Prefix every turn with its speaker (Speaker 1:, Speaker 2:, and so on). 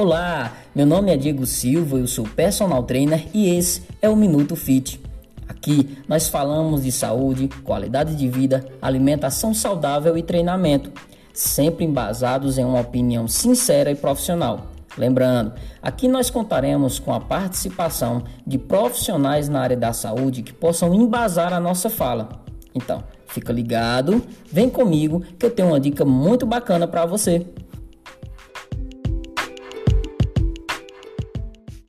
Speaker 1: Olá, meu nome é Diego Silva, eu sou personal trainer e esse é o Minuto Fit. Aqui nós falamos de saúde, qualidade de vida, alimentação saudável e treinamento, sempre embasados em uma opinião sincera e profissional. Lembrando, aqui nós contaremos com a participação de profissionais na área da saúde que possam embasar a nossa fala. Então, fica ligado, vem comigo que eu tenho uma dica muito bacana para você.